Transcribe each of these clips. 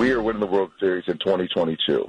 We are winning the World Series in 2022.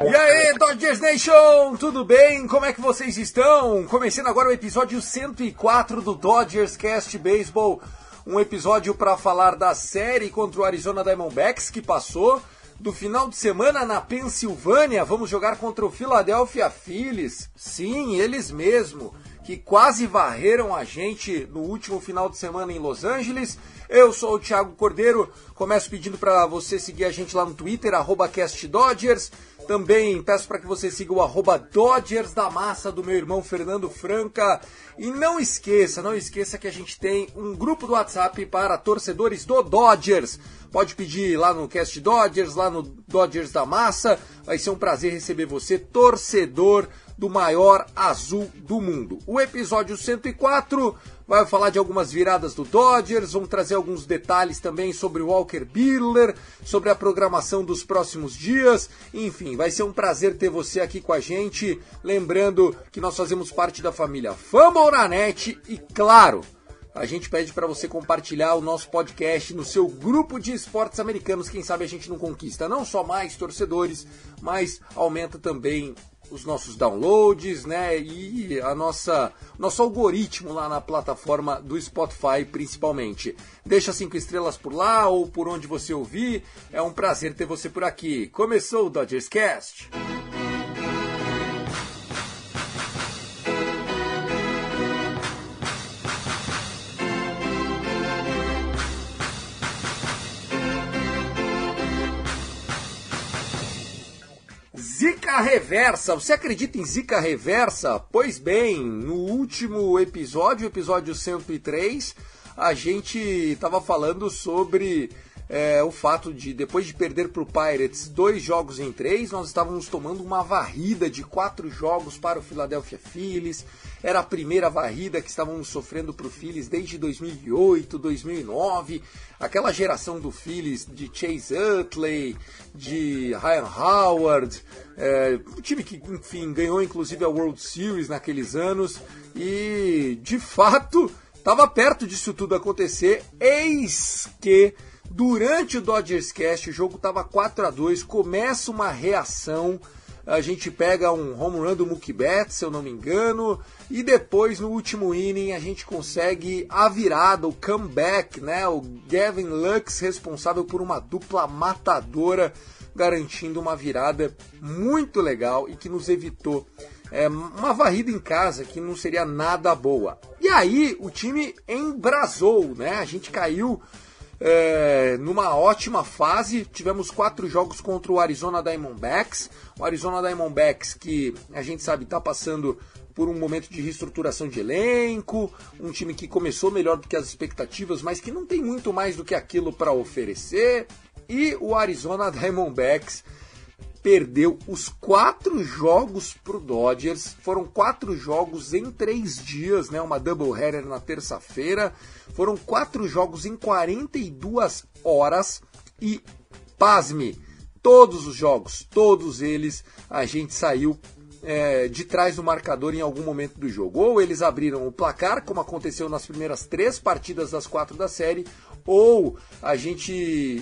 E aí, Dodgers Nation, tudo bem? Como é que vocês estão? Começando agora o episódio 104 do Dodgers Cast Baseball, um episódio para falar da série contra o Arizona Diamondbacks que passou, do final de semana na Pensilvânia, vamos jogar contra o Philadelphia Phillies. Sim, eles mesmo, que quase varreram a gente no último final de semana em Los Angeles. Eu sou o Thiago Cordeiro, começo pedindo para você seguir a gente lá no Twitter, CastDodgers. Também peço para que você siga o arroba Dodgers da Massa do meu irmão Fernando Franca. E não esqueça, não esqueça que a gente tem um grupo do WhatsApp para torcedores do Dodgers. Pode pedir lá no Cast Dodgers, lá no Dodgers da Massa. Vai ser um prazer receber você, torcedor do maior azul do mundo. O episódio 104 vai falar de algumas viradas do Dodgers, vamos trazer alguns detalhes também sobre o Walker Buehler, sobre a programação dos próximos dias. Enfim, vai ser um prazer ter você aqui com a gente. Lembrando que nós fazemos parte da família Fumble e, claro, a gente pede para você compartilhar o nosso podcast no seu grupo de esportes americanos. Quem sabe a gente não conquista não só mais torcedores, mas aumenta também os nossos downloads, né? E a nossa nosso algoritmo lá na plataforma do Spotify, principalmente. Deixa cinco estrelas por lá ou por onde você ouvir. É um prazer ter você por aqui. Começou o Dodgers Cast. Zica reversa. Você acredita em zica reversa? Pois bem, no último episódio, episódio 103, a gente estava falando sobre é, o fato de, depois de perder para o Pirates dois jogos em três, nós estávamos tomando uma varrida de quatro jogos para o Philadelphia Phillies. Era a primeira varrida que estávamos sofrendo para o Phillies desde 2008, 2009. Aquela geração do Phillies de Chase Utley, de Ryan Howard, é, um time que, enfim, ganhou inclusive a World Series naqueles anos. E, de fato, estava perto disso tudo acontecer. Eis que Durante o Dodgers Cast, o jogo estava 4 a 2 começa uma reação. A gente pega um home run do Mookie Betts, se eu não me engano, e depois no último inning a gente consegue a virada, o comeback, né? O Gavin Lux responsável por uma dupla matadora, garantindo uma virada muito legal e que nos evitou é, uma varrida em casa que não seria nada boa. E aí o time embrasou, né? A gente caiu é, numa ótima fase. Tivemos quatro jogos contra o Arizona Diamondbacks. O Arizona Diamondbacks que a gente sabe está passando por um momento de reestruturação de elenco, um time que começou melhor do que as expectativas, mas que não tem muito mais do que aquilo para oferecer. E o Arizona Diamondbacks perdeu os quatro jogos para o Dodgers. Foram quatro jogos em três dias, né? Uma doubleheader na terça-feira. Foram quatro jogos em 42 horas e, pasme, todos os jogos, todos eles, a gente saiu é, de trás do marcador em algum momento do jogo. Ou eles abriram o placar, como aconteceu nas primeiras três partidas das quatro da série, ou a gente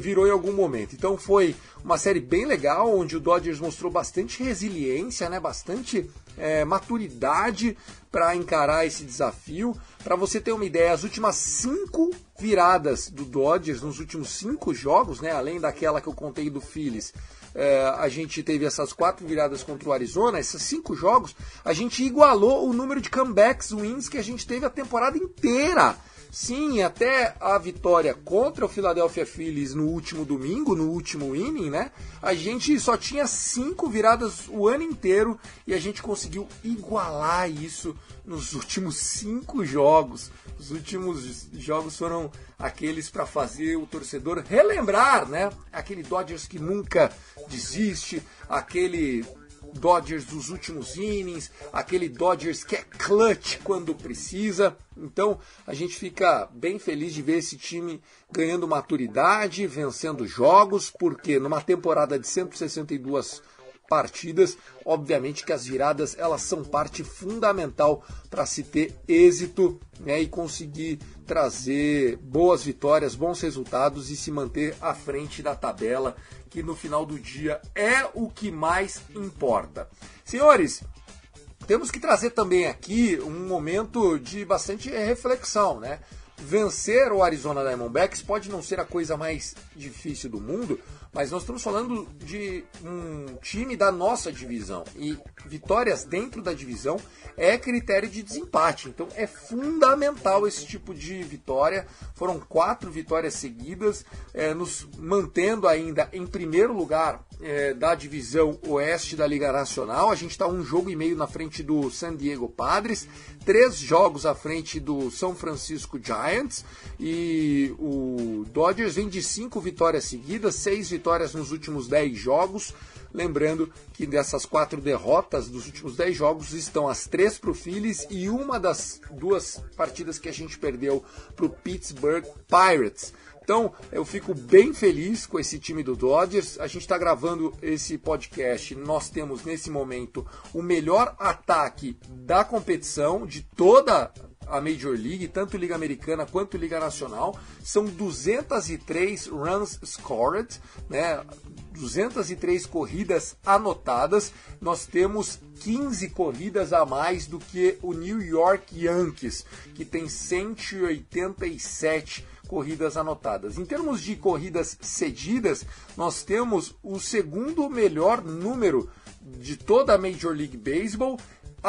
virou em algum momento. Então foi uma série bem legal, onde o Dodgers mostrou bastante resiliência, né, bastante é, maturidade para encarar esse desafio. Para você ter uma ideia, as últimas cinco viradas do Dodgers nos últimos cinco jogos, né, além daquela que eu contei do Phillies, é, a gente teve essas quatro viradas contra o Arizona, esses cinco jogos, a gente igualou o número de comebacks wins que a gente teve a temporada inteira. Sim, até a vitória contra o Philadelphia Phillies no último domingo, no último inning, né? A gente só tinha cinco viradas o ano inteiro e a gente conseguiu igualar isso nos últimos cinco jogos. Os últimos jogos foram aqueles para fazer o torcedor relembrar, né? Aquele Dodgers que nunca desiste, aquele Dodgers dos últimos innings, aquele Dodgers que é clutch quando precisa. Então a gente fica bem feliz de ver esse time ganhando maturidade, vencendo jogos, porque numa temporada de 162 partidas, obviamente que as viradas elas são parte fundamental para se ter êxito né, e conseguir trazer boas vitórias, bons resultados e se manter à frente da tabela, que no final do dia é o que mais importa. Senhores, temos que trazer também aqui um momento de bastante reflexão, né? Vencer o Arizona Diamondbacks pode não ser a coisa mais difícil do mundo, mas nós estamos falando de um time da nossa divisão e vitórias dentro da divisão é critério de desempate. Então é fundamental esse tipo de vitória. Foram quatro vitórias seguidas, é, nos mantendo ainda em primeiro lugar é, da divisão oeste da Liga Nacional. A gente está um jogo e meio na frente do San Diego Padres, três jogos à frente do São Francisco Giants e o Dodgers vem de cinco vitórias seguidas, seis vitórias nos últimos dez jogos. Lembrando que dessas quatro derrotas dos últimos dez jogos estão as três para o Phillies e uma das duas partidas que a gente perdeu para o Pittsburgh Pirates. Então eu fico bem feliz com esse time do Dodgers. A gente está gravando esse podcast. Nós temos nesse momento o melhor ataque da competição de toda a Major League, tanto Liga Americana quanto Liga Nacional. São 203 runs scored, né? 203 corridas anotadas. Nós temos 15 corridas a mais do que o New York Yankees, que tem 187 corridas anotadas. Em termos de corridas cedidas, nós temos o segundo melhor número de toda a Major League Baseball,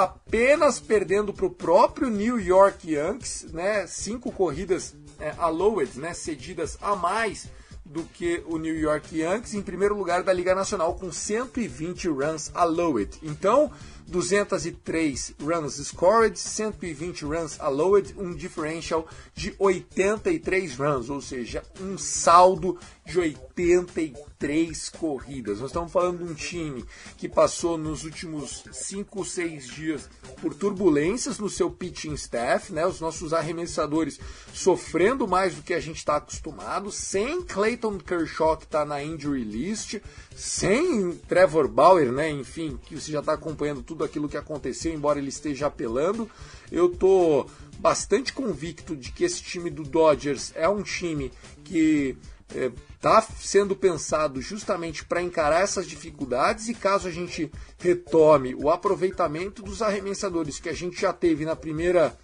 apenas perdendo para o próprio New York Yankees, né? Cinco corridas é, allowed, né? Cedidas a mais do que o New York Yankees, em primeiro lugar da Liga Nacional com 120 runs allowed. Então, 203 runs scored, 120 runs allowed, um differential de 83 runs, ou seja, um saldo de 83 corridas. Nós estamos falando de um time que passou nos últimos 5 ou 6 dias por turbulências no seu pitching staff, né? Os nossos arremessadores sofrendo mais do que a gente está acostumado, sem Clayton Kershaw que está na injury list, sem Trevor Bauer, né? Enfim, que você já está acompanhando tudo aquilo que aconteceu, embora ele esteja apelando. Eu tô bastante convicto de que esse time do Dodgers é um time que está é, sendo pensado justamente para encarar essas dificuldades e caso a gente retome o aproveitamento dos arremessadores que a gente já teve na primeira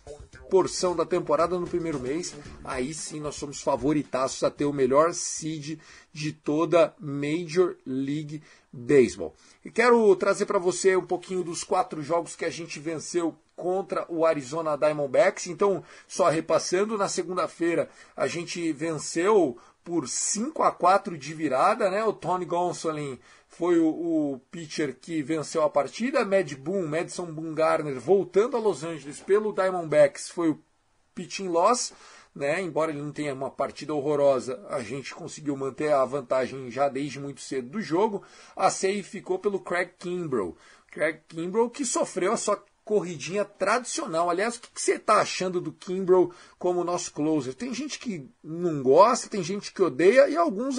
porção da temporada no primeiro mês, aí sim nós somos favoritaços a ter o melhor seed de toda Major League Baseball. E quero trazer para você um pouquinho dos quatro jogos que a gente venceu contra o Arizona Diamondbacks. Então, só repassando, na segunda-feira a gente venceu por 5 a 4 de virada, né? O Tony Gonsolin foi o, o, pitcher que venceu a partida. Mad Boom, Madison Bumgarner, voltando a Los Angeles pelo Diamondbacks, foi o pitching loss. Né? Embora ele não tenha uma partida horrorosa, a gente conseguiu manter a vantagem já desde muito cedo do jogo. A save ficou pelo Craig Kimbrough. Craig Kimbrough que sofreu a sua corridinha tradicional. Aliás, o que você está achando do Kimbrough como nosso closer? Tem gente que não gosta, tem gente que odeia e alguns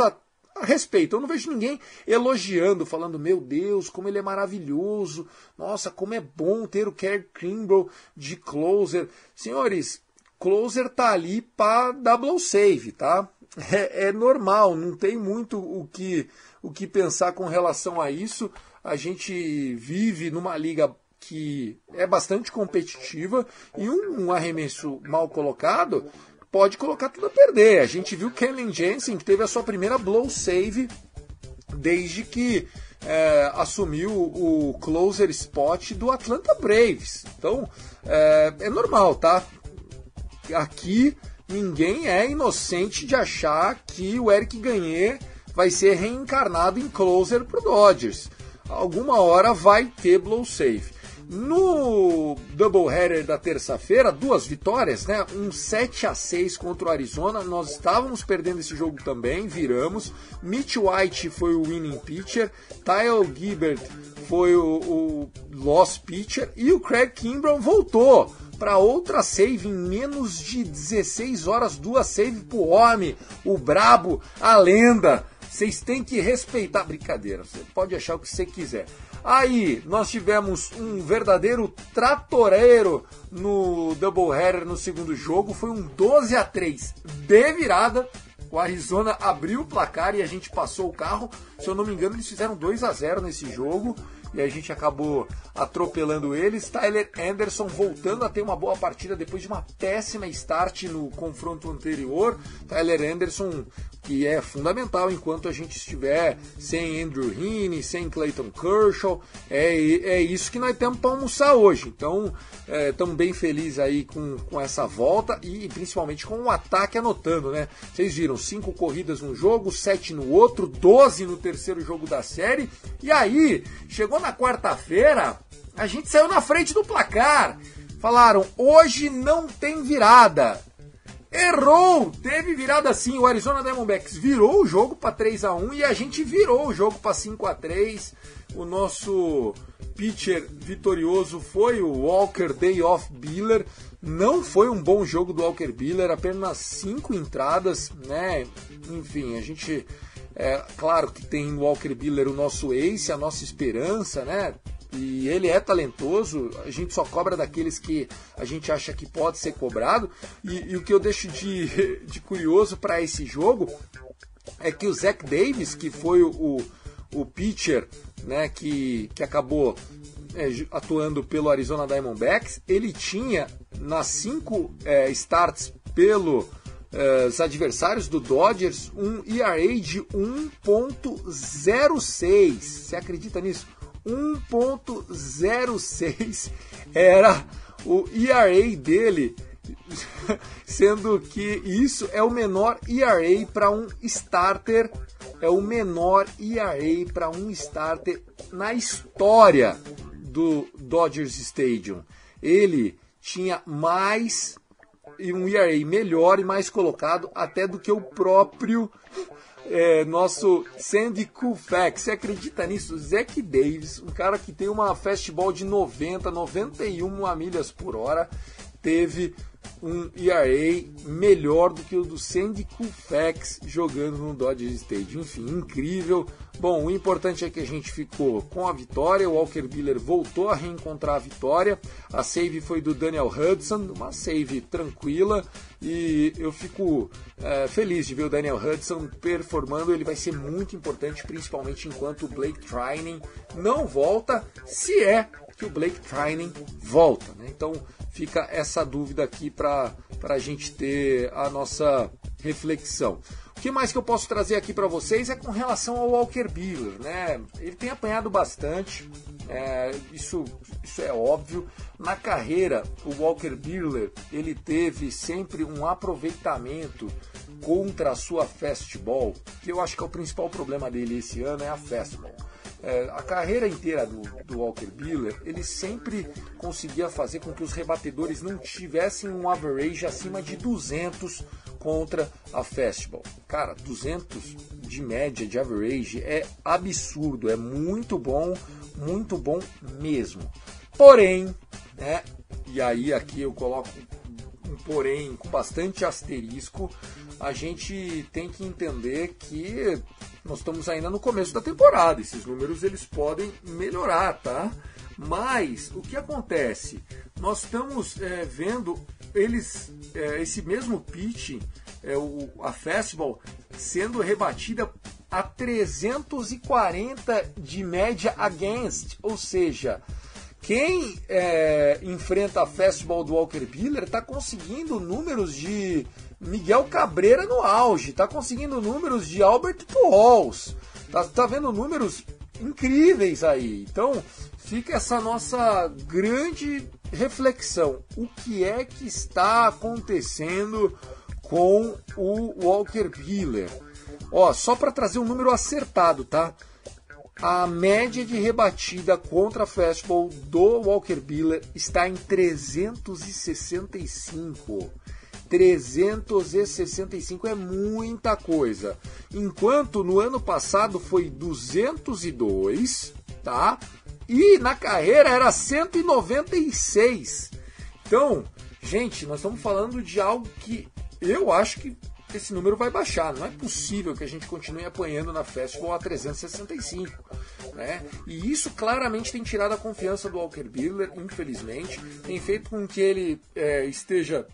respeito. Eu não vejo ninguém elogiando, falando, meu Deus, como ele é maravilhoso, nossa, como é bom ter o Kerry Kimbrell de closer. Senhores, closer tá ali para double save, tá? É, é, normal, não tem muito o que, o que pensar com relação a isso. A gente vive numa liga que é bastante competitiva e um, um arremesso mal colocado pode colocar tudo a perder. A gente viu Kenley Jensen, que teve a sua primeira blow save desde que é, assumiu o closer spot do Atlanta Braves. Então, é, é normal, tá? Aqui ninguém é inocente de achar que o Eric Gagné vai ser reencarnado em closer pro Dodgers. Alguma hora vai ter blow save. No doubleheader da terça-feira, duas vitórias, né? Um 7 a 6 contra o Arizona. Nós estávamos perdendo esse jogo também, viramos. Mitch White foi o winning pitcher, Tyler Gibbert foi o, o lost pitcher e o Craig Kimbrell voltou para outra save em menos de 16 horas, duas save pro homem, o brabo, a lenda. Vocês têm que respeitar. Brincadeira, você pode achar o que você quiser. Aí nós tivemos um verdadeiro tratoreiro no doubleheader no segundo jogo. Foi um 12 a 3 de virada. O Arizona abriu o placar e a gente passou o carro. Se eu não me engano, eles fizeram 2 a 0 nesse jogo e a gente acabou atropelando eles. Tyler Anderson voltando a ter uma boa partida depois de uma péssima start no confronto anterior. Tyler Anderson que é fundamental enquanto a gente estiver sem Andrew Heaney, sem Clayton Kershaw. É, é isso que nós temos para almoçar hoje. Então, estamos é, bem felizes aí com, com essa volta e principalmente com o ataque anotando, né? Vocês viram, cinco corridas no jogo, sete no outro, 12 no terceiro jogo da série. E aí, chegou na quarta-feira, a gente saiu na frente do placar. Falaram, hoje não tem virada. Errou! Teve virada sim. O Arizona Diamondbacks virou o jogo para 3 a 1 e a gente virou o jogo para 5 a 3. O nosso pitcher vitorioso foi o Walker Day Off Biller. Não foi um bom jogo do Walker Biller, apenas 5 entradas, né? Enfim, a gente é claro que tem o Walker Biller o nosso ace, a nossa esperança, né? E ele é talentoso, a gente só cobra daqueles que a gente acha que pode ser cobrado. E, e o que eu deixo de, de curioso para esse jogo é que o Zach Davis, que foi o, o pitcher né, que, que acabou é, atuando pelo Arizona Diamondbacks, ele tinha nas cinco é, starts pelo é, os adversários do Dodgers um ERA de 1.06. Você acredita nisso? 1.06 era o ERA dele, sendo que isso é o menor ERA para um starter, é o menor ERA para um starter na história do Dodgers Stadium. Ele tinha mais e um ERA melhor e mais colocado até do que o próprio é, nosso Sandy Koufax. Você acredita nisso? Zack Davis, um cara que tem uma fastball de 90, 91 milhas por hora, teve um ERA melhor do que o do Sandy Koufax jogando no Dodger Stadium. Enfim, incrível. Bom, o importante é que a gente ficou com a vitória. O Walker Buehler voltou a reencontrar a vitória. A save foi do Daniel Hudson, uma save tranquila. E eu fico é, feliz de ver o Daniel Hudson performando. Ele vai ser muito importante, principalmente enquanto o Blake Trining não volta, se é que o Blake Trining volta. Né? Então fica essa dúvida aqui para a gente ter a nossa reflexão. O que mais que eu posso trazer aqui para vocês é com relação ao Walker Buehler, né? Ele tem apanhado bastante, é, isso, isso é óbvio. Na carreira, o Walker Buehler ele teve sempre um aproveitamento contra a sua fastball, que eu acho que é o principal problema dele esse ano é a fastball. É, a carreira inteira do, do Walker Buehler, ele sempre conseguia fazer com que os rebatedores não tivessem um average acima de 200 contra a fastball. Cara, 200 de média de average é absurdo, é muito bom, muito bom mesmo. Porém, né, e aí aqui eu coloco um porém com bastante asterisco, a gente tem que entender que nós estamos ainda no começo da temporada. Esses números eles podem melhorar, tá? Mas o que acontece? Nós estamos é, vendo eles, é, esse mesmo pitch, é, o, a festival sendo rebatida a 340 de média against, ou seja, quem é, enfrenta a festival do Walker Buehler está conseguindo números de Miguel Cabreira no auge, está conseguindo números de Albert Pujols, tá, tá vendo números incríveis aí. Então fica essa nossa grande reflexão: o que é que está acontecendo com o Walker Buehler? Ó, só para trazer um número acertado, tá? A média de rebatida contra a fastball do Walker Buehler está em 365. 365 é muita coisa. Enquanto no ano passado foi 202, tá? E na carreira era 196. Então, gente, nós estamos falando de algo que eu acho que esse número vai baixar. Não é possível que a gente continue apanhando na Festival a 365. Né? E isso claramente tem tirado a confiança do Walker Buehler, infelizmente. Tem feito com que ele é, esteja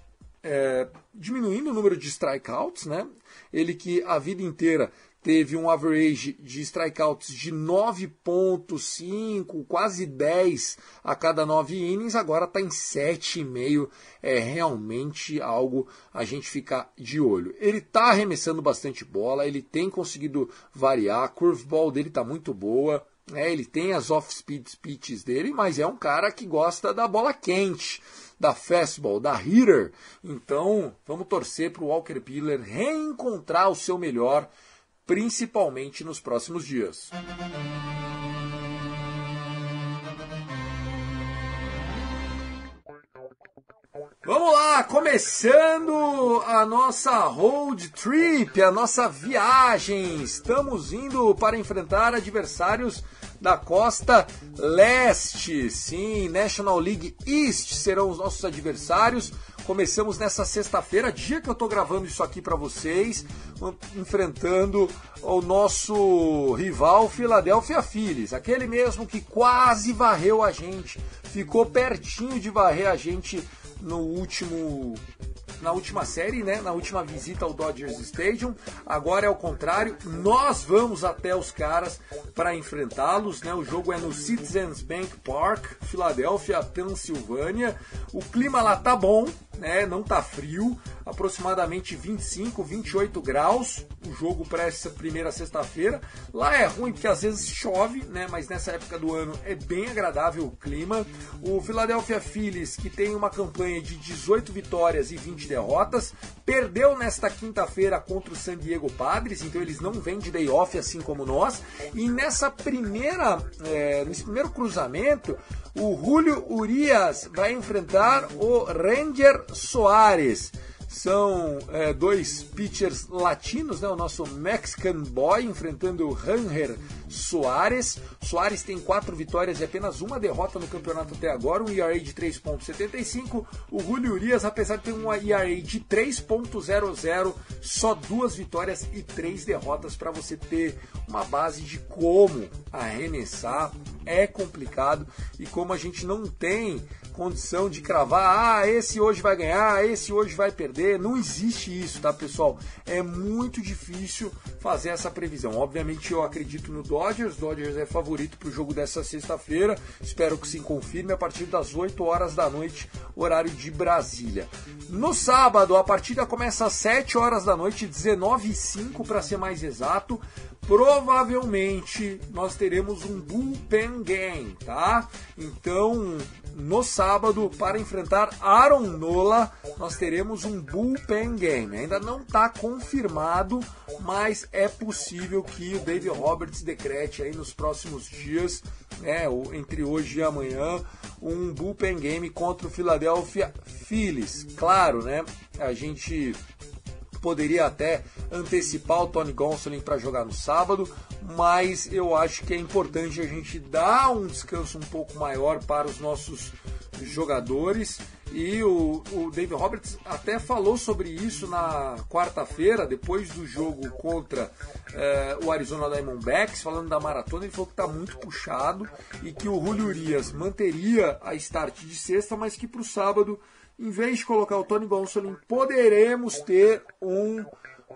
é, diminuindo o número de strikeouts. Né? Ele que a vida inteira teve um average de strikeouts de 9.5, quase 10 a cada 9 innings, agora está em 7,5. É realmente algo a gente ficar de olho. Ele está arremessando bastante bola, ele tem conseguido variar, a curveball dele está muito boa. É, ele tem as off-speed pitches dele, mas é um cara que gosta da bola quente, da fastball, da hitter. Então, vamos torcer para o Walker Buehler reencontrar o seu melhor principalmente nos próximos dias. Vamos lá, começando a nossa road trip, a nossa viagem. Estamos indo para enfrentar adversários da costa leste. Sim, National League East serão os nossos adversários. Começamos nessa sexta-feira, dia que eu estou gravando isso aqui para vocês, enfrentando o nosso rival Philadelphia Phillies, aquele mesmo que quase varreu a gente, ficou pertinho de varrer a gente no último na última série, né, na última visita ao Dodgers Stadium. Agora é o contrário, nós vamos até os caras para enfrentá-los, né? O jogo é no Citizens Bank Park, Filadélfia, Pensilvânia. O clima lá tá bom, né? Não tá frio, aproximadamente 25, 28 graus. O jogo para essa primeira sexta-feira. Lá é ruim porque às vezes chove, né? Mas nessa época do ano é bem agradável o clima. O Philadelphia Phillies, que tem uma campanha de 18 vitórias e 20 derrotas, perdeu nesta quinta-feira contra o San Diego Padres, então eles não vêm de day off assim como nós. E nessa primeira, é, nesse primeiro cruzamento, o Julio Urias vai enfrentar o Ranger Soares. São é, dois pitchers latinos, né? o nosso Mexican Boy enfrentando o Ranger Soares. Soares tem quatro vitórias e apenas uma derrota no campeonato até agora, um ERA de 3.75. O Julio Urias, apesar de ter um ERA de 3.00, só duas vitórias e três derrotas para você ter uma base de como arremessar. É complicado e como a gente não tem condição de cravar, ah, esse hoje vai ganhar, esse hoje vai perder. Não existe isso, tá, pessoal? É muito difícil fazer essa previsão. Obviamente eu acredito no Dodgers, Dodgers é favorito para o jogo dessa sexta-feira. Espero que se confirme a partir das 8 horas da noite, horário de Brasília. No sábado, a partida começa às 7 horas da noite, 19 e 5 para ser mais exato provavelmente nós teremos um bullpen game, tá? Então, no sábado, para enfrentar Aaron Nola, nós teremos um bullpen game. Ainda não está confirmado, mas é possível que o Dave Roberts decrete aí nos próximos dias, né, entre hoje e amanhã, um bullpen game contra o Philadelphia Phillies. Claro, né? A gente poderia até antecipar o Tony Gonsolin para jogar no sábado, mas eu acho que é importante a gente dar um descanso um pouco maior para os nossos jogadores E o, o David Roberts até falou sobre isso na quarta-feira, depois do jogo contra eh, o Arizona Diamondbacks, falando da maratona. Ele falou que está muito puxado e que o Julio Urias manteria a start de sexta, mas que para o sábado, em vez de colocar o Tony Gonsolin, poderemos ter um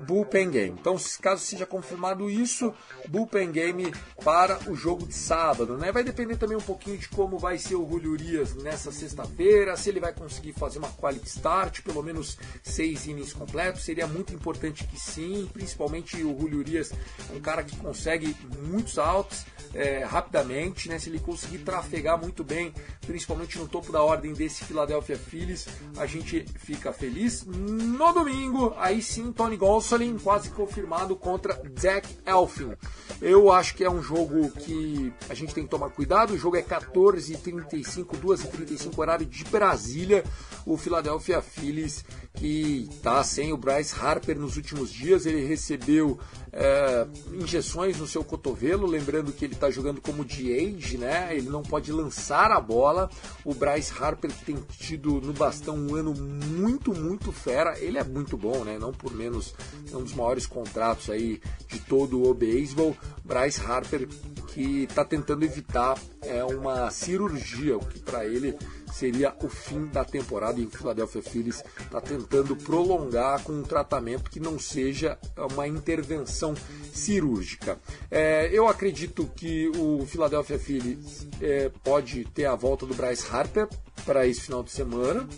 bullpen game. Então, caso seja confirmado isso, bullpen game para o jogo de sábado, né? Vai depender também um pouquinho de como vai ser o Julio Urias nessa sexta-feira, se ele vai conseguir fazer uma quality start, pelo menos seis innings completos, seria muito importante que sim, principalmente o Julio Urias, um cara que consegue muitos outs é, rapidamente, né? Se ele conseguir trafegar muito bem, principalmente no topo da ordem desse Philadelphia Phillies, a gente fica feliz. No domingo, aí sim, Tony Gonsolin quase confirmado contra Zach Elfin. Eu acho que é um jogo que a gente tem que tomar cuidado. O jogo é 14h35, 2h35, horário de Brasília. O Philadelphia Phillies que está sem o Bryce Harper nos últimos dias. Ele recebeu é, injeções no seu cotovelo, lembrando que ele está jogando como DH, né? Ele não pode lançar a bola. O Bryce Harper tem tido no bastão um ano muito, muito fera. Ele é muito bom, né? Não por menos é um dos maiores contratos aí de todo o beisebol. Bryce Harper que está tentando evitar é, uma cirurgia, o que para ele seria o fim da temporada e o Philadelphia Phillies está tentando prolongar com um tratamento que não seja uma intervenção cirúrgica. É, eu acredito que o Philadelphia Phillies é, pode ter a volta do Bryce Harper para esse final de semana.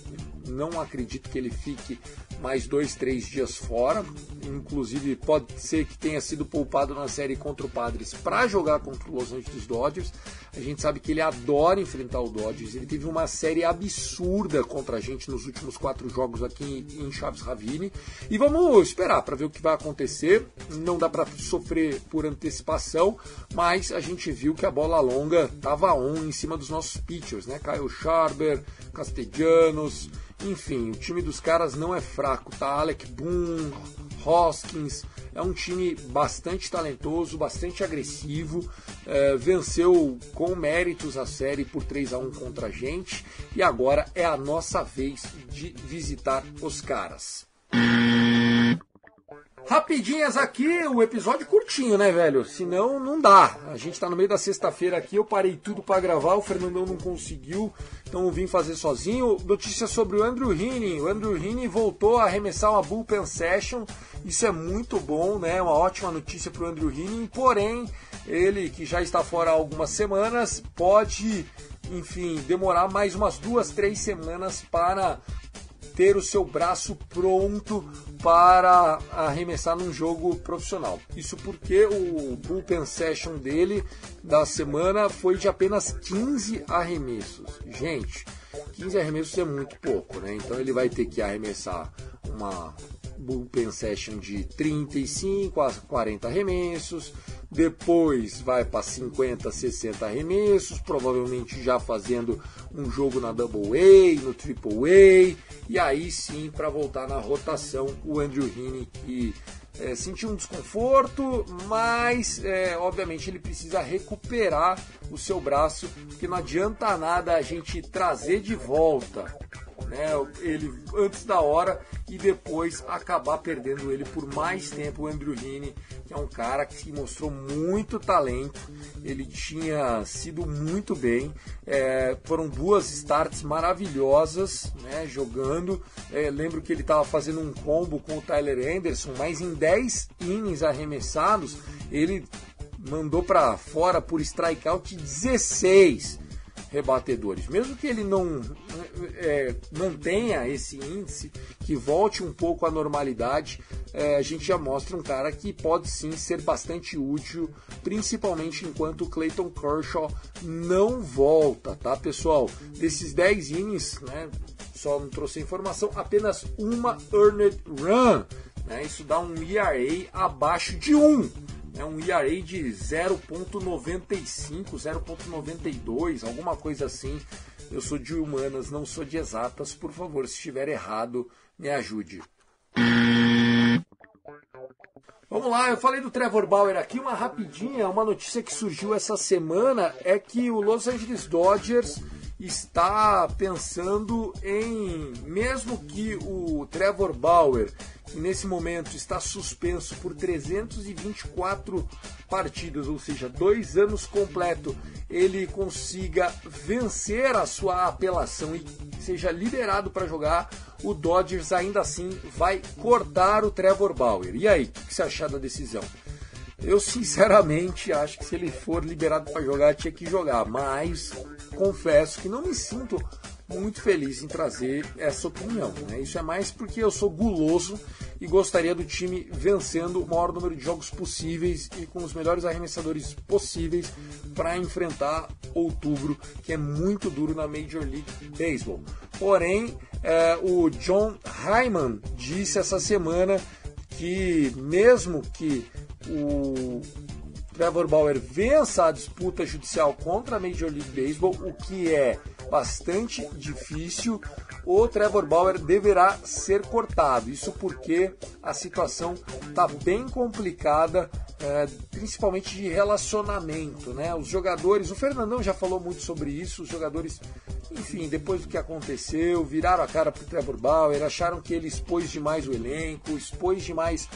Não acredito que ele fique mais dois, três dias fora. Inclusive, pode ser que tenha sido poupado na série contra o Padres para jogar contra o Los Angeles Dodgers. A gente sabe que ele adora enfrentar o Dodgers. Ele teve uma série absurda contra a gente nos últimos quatro jogos aqui em Chaves Ravine. E vamos esperar para ver o que vai acontecer. Não dá para sofrer por antecipação, mas a gente viu que a bola longa estava on em cima dos nossos pitchers, né? Kyle Castellanos. Enfim, o time dos caras não é fraco, tá? Alec Boone, Hoskins, é um time bastante talentoso, bastante agressivo, é, venceu com méritos a série por 3 a 1 contra a gente e agora é a nossa vez de visitar os caras. Rapidinhas aqui, o episódio curtinho, né, velho? Senão não dá. A gente tá no meio da sexta-feira aqui, eu parei tudo para gravar, o Fernandão não conseguiu, então eu vim fazer sozinho. Notícia sobre o Andrew Heaney. O Andrew Heaney voltou a arremessar uma bullpen session. Isso é muito bom, né? Uma ótima notícia para o Andrew Heaney. Porém, ele que já está fora há algumas semanas pode, enfim, demorar mais umas duas, três semanas para ter o seu braço pronto para arremessar num jogo profissional. Isso porque o bullpen session dele da semana foi de apenas 15 arremessos. Gente, 15 arremessos é muito pouco, né? Então ele vai ter que arremessar uma bullpen session de 35 a 40 arremessos, depois vai para 50, 60 arremessos, provavelmente já fazendo um jogo na Double A, no Triple A, e aí sim para voltar na rotação o Andrew Heaney que é, sentiu um desconforto, mas é, obviamente ele precisa recuperar o seu braço, porque não adianta nada a gente trazer de volta né, ele antes da hora e depois acabar perdendo ele por mais tempo. O Andrew Heaney, que é um cara que mostrou muito talento, ele tinha sido muito bem. É, foram duas starts maravilhosas né, jogando. É, lembro que ele estava fazendo um combo com o Tyler Anderson, mas em 10 innings arremessados, ele mandou para fora por strikeout 16 rebatedores. Mesmo que ele não é, mantenha esse índice, que volte um pouco à normalidade, é, a gente já mostra um cara que pode sim ser bastante útil, principalmente enquanto o Clayton Kershaw não volta, tá pessoal? Desses 10 innings, né, só não trouxe informação, apenas uma earned run. Né, isso dá um ERA abaixo de 1 é um ERA de 0.95, 0.92, alguma coisa assim. Eu sou de humanas, não sou de exatas. Por favor, se estiver errado, me ajude. Vamos lá, eu falei do Trevor Bauer aqui, uma rapidinha, uma notícia que surgiu essa semana é que o Los Angeles Dodgers está pensando em, mesmo que o Trevor Bauer, que nesse momento está suspenso por 324 partidas, ou seja, dois anos completo, ele consiga vencer a sua apelação e seja liberado para jogar, o Dodgers ainda assim vai cortar o Trevor Bauer. E aí, o que você achar da decisão? Eu sinceramente acho que se ele for liberado para jogar, tinha que jogar, mas confesso que não me sinto muito feliz em trazer essa opinião. Né? Isso é mais porque eu sou guloso e gostaria do time vencendo o maior número de jogos possíveis e com os melhores arremessadores possíveis para enfrentar outubro, que é muito duro na Major League Baseball. Porém, é, o John Hyman disse essa semana que mesmo que o Trevor Bauer vença a disputa judicial contra a Major League Baseball, o que é bastante difícil, o Trevor Bauer deverá ser cortado. Isso porque a situação está bem complicada, é, principalmente de relacionamento. Né? Os jogadores, o Fernandão já falou muito sobre isso, os jogadores, enfim, depois do que aconteceu, viraram a cara para o Trevor Bauer, acharam que ele expôs demais o elenco, expôs demais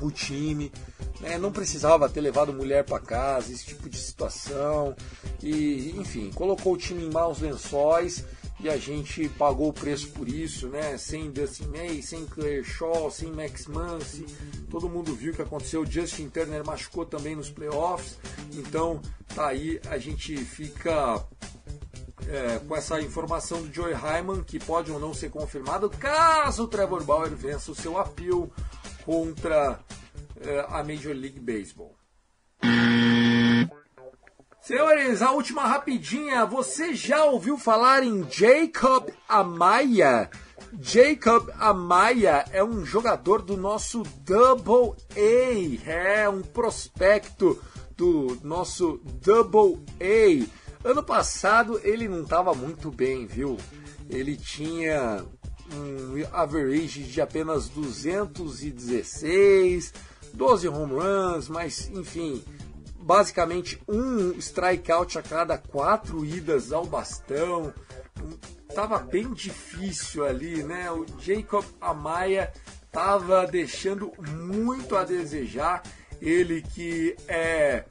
o time né, não precisava ter levado mulher para casa, esse tipo de situação. E, enfim, colocou o time em maus lençóis e a gente pagou o preço por isso, né? Sem Dustin May, sem Claire Shaw, sem Max Muncy. Todo mundo viu o que aconteceu. Justin Turner machucou também nos playoffs. Então, tá aí, a gente fica é, com essa informação do Joey Hyman, que pode ou não ser confirmada, caso o Trevor Bauer vença o seu apelo contra é, a Major League Baseball. Senhores, a última rapidinha. Você já ouviu falar em Jacob Amaya? Jacob Amaya é um jogador do nosso Double A, é um prospecto do nosso Double A. Ano passado ele não estava muito bem, viu? Ele tinha um average de apenas 216, 12 home runs, mas enfim, basicamente um strikeout a cada quatro idas ao bastão. Tava bem difícil ali, né? O Jacob Amaya tava deixando muito a desejar. Ele que é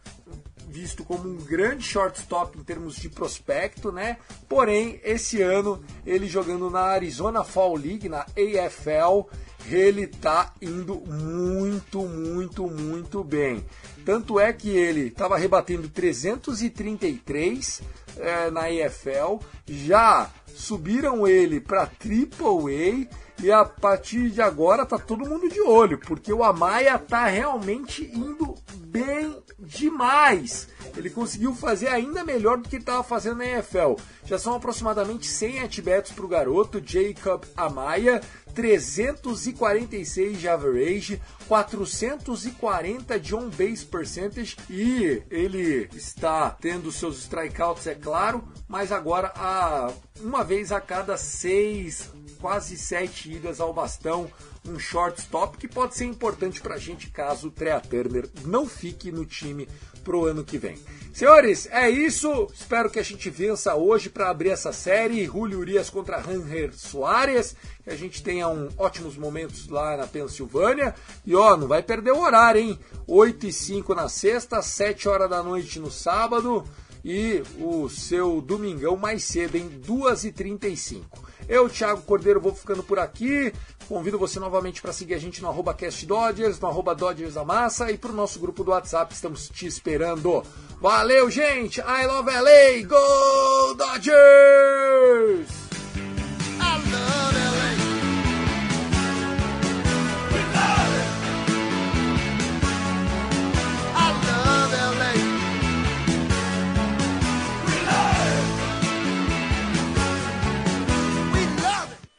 visto como um grande shortstop em termos de prospecto, né? Porém, esse ano ele jogando na Arizona Fall League, na AFL, ele tá indo muito, muito, muito bem. Tanto é que ele estava rebatendo 333 é, na EFL, já subiram ele para Triple A e a partir de agora tá todo mundo de olho, porque o Amaya tá realmente indo bem demais. Ele conseguiu fazer ainda melhor do que ele estava fazendo na EFL. Já são aproximadamente 100 at-bats para o garoto Jacob Amaya, 346 de average, 440 de on-base percentage e ele está tendo seus strikeouts, é claro, mas agora a, uma vez a cada seis, quase sete idas ao bastão, um shortstop que pode ser importante para a gente caso o Trea Turner não fique no time pro ano que vem. Senhores, é isso. Espero que a gente vença hoje para abrir essa série. Julio Urias contra Ranger Soares. Que a gente tenha um, ótimos momentos lá na Pensilvânia. E ó, não vai perder o horário, hein? 8 e 5 na sexta, 7 horas da noite no sábado. E o seu domingão mais cedo, em 2 e 35 eu, Thiago Cordeiro, vou ficando por aqui. Convido você novamente para seguir a gente no arroba CastDodgers, no arroba Dodgers e para o nosso grupo do WhatsApp. Estamos te esperando. Valeu, gente! I love LA! Go Dodgers!